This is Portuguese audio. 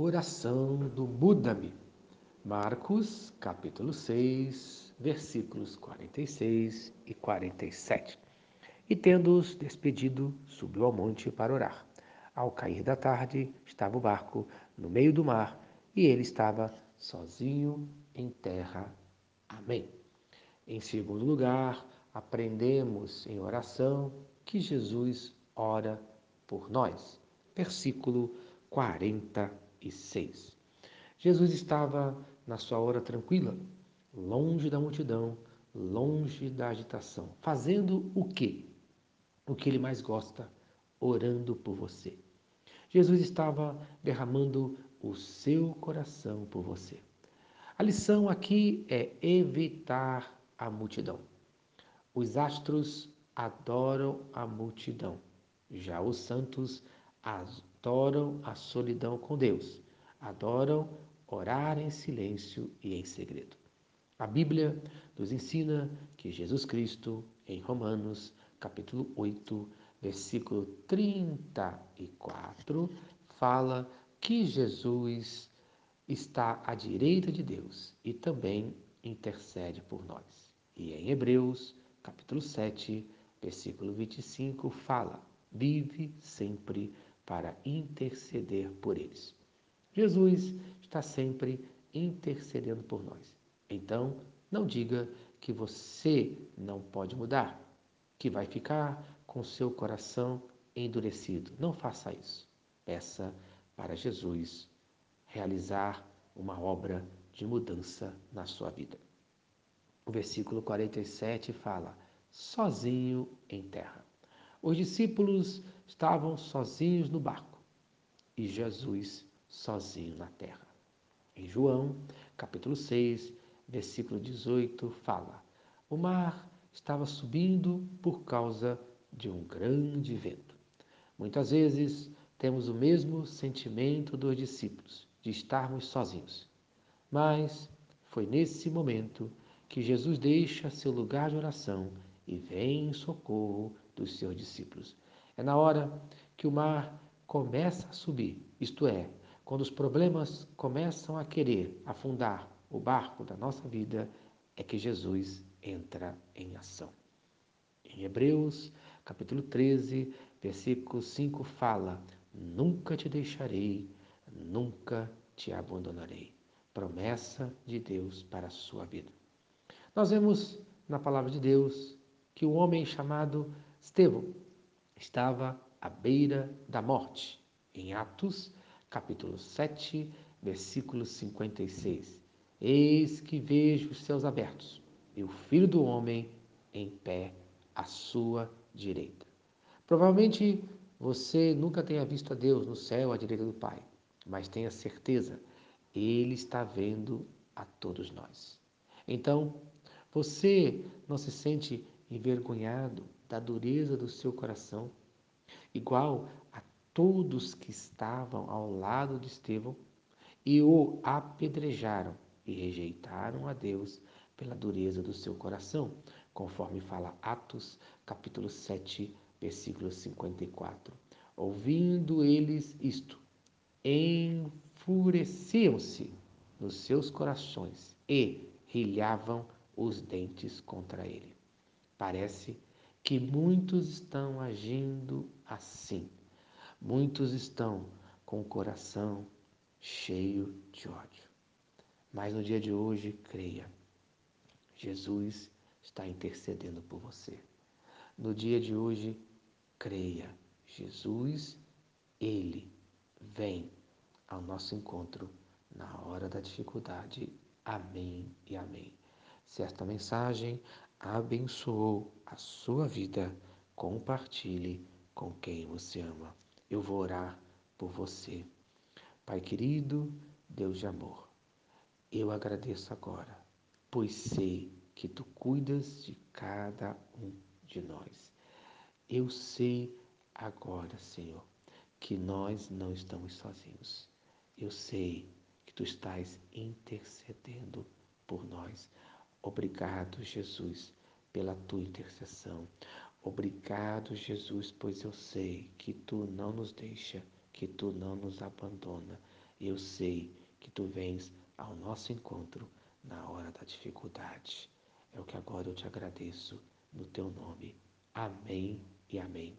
Oração do Muda-me. Marcos, capítulo 6, versículos 46 e 47. E tendo-os despedido, subiu ao monte para orar. Ao cair da tarde, estava o barco no meio do mar e ele estava sozinho em terra. Amém. Em segundo lugar, aprendemos em oração que Jesus ora por nós. Versículo 46. Jesus estava na sua hora tranquila, longe da multidão, longe da agitação, fazendo o que? O que ele mais gosta, orando por você. Jesus estava derramando o seu coração por você. A lição aqui é evitar a multidão. Os astros adoram a multidão, já os santos adoram a solidão com Deus, adoram orar em silêncio e em segredo. A Bíblia nos ensina que Jesus Cristo, em Romanos, capítulo 8, versículo 34, fala que Jesus está à direita de Deus e também intercede por nós. E em Hebreus, capítulo 7, versículo 25, fala: vive sempre para interceder por eles. Jesus está sempre intercedendo por nós. Então, não diga que você não pode mudar, que vai ficar com seu coração endurecido. Não faça isso. Peça para Jesus realizar uma obra de mudança na sua vida. O versículo 47 fala: sozinho em terra. Os discípulos estavam sozinhos no barco e Jesus sozinho na terra. Em João, capítulo 6, versículo 18, fala: O mar estava subindo por causa de um grande vento. Muitas vezes temos o mesmo sentimento dos discípulos, de estarmos sozinhos. Mas foi nesse momento que Jesus deixa seu lugar de oração e vem em socorro dos seus discípulos. É na hora que o mar começa a subir, isto é, quando os problemas começam a querer afundar o barco da nossa vida, é que Jesus entra em ação. Em Hebreus, capítulo 13, versículo 5 fala: Nunca te deixarei, nunca te abandonarei. Promessa de Deus para a sua vida. Nós vemos na palavra de Deus que um homem chamado Estevão estava à beira da morte. Em Atos, capítulo 7, versículo 56. Eis que vejo os céus abertos e o Filho do Homem em pé à sua direita. Provavelmente você nunca tenha visto a Deus no céu à direita do Pai, mas tenha certeza, Ele está vendo a todos nós. Então, você não se sente envergonhado da dureza do seu coração, igual a todos que estavam ao lado de Estevão e o apedrejaram e rejeitaram a Deus pela dureza do seu coração, conforme fala Atos, capítulo 7, versículo 54. Ouvindo eles isto, enfureciam-se nos seus corações e rilhavam os dentes contra ele. Parece que muitos estão agindo assim. Muitos estão com o coração cheio de ódio. Mas no dia de hoje, creia, Jesus está intercedendo por você. No dia de hoje, creia, Jesus, Ele vem ao nosso encontro na hora da dificuldade. Amém e amém. Se esta mensagem abençoou a sua vida, compartilhe com quem você ama. Eu vou orar por você. Pai querido, Deus de amor, eu agradeço agora, pois sei que tu cuidas de cada um de nós. Eu sei agora, Senhor, que nós não estamos sozinhos. Eu sei que tu estás intercedendo por nós. Obrigado, Jesus, pela tua intercessão. Obrigado, Jesus, pois eu sei que tu não nos deixa, que tu não nos abandona. Eu sei que tu vens ao nosso encontro na hora da dificuldade. É o que agora eu te agradeço no teu nome. Amém e amém.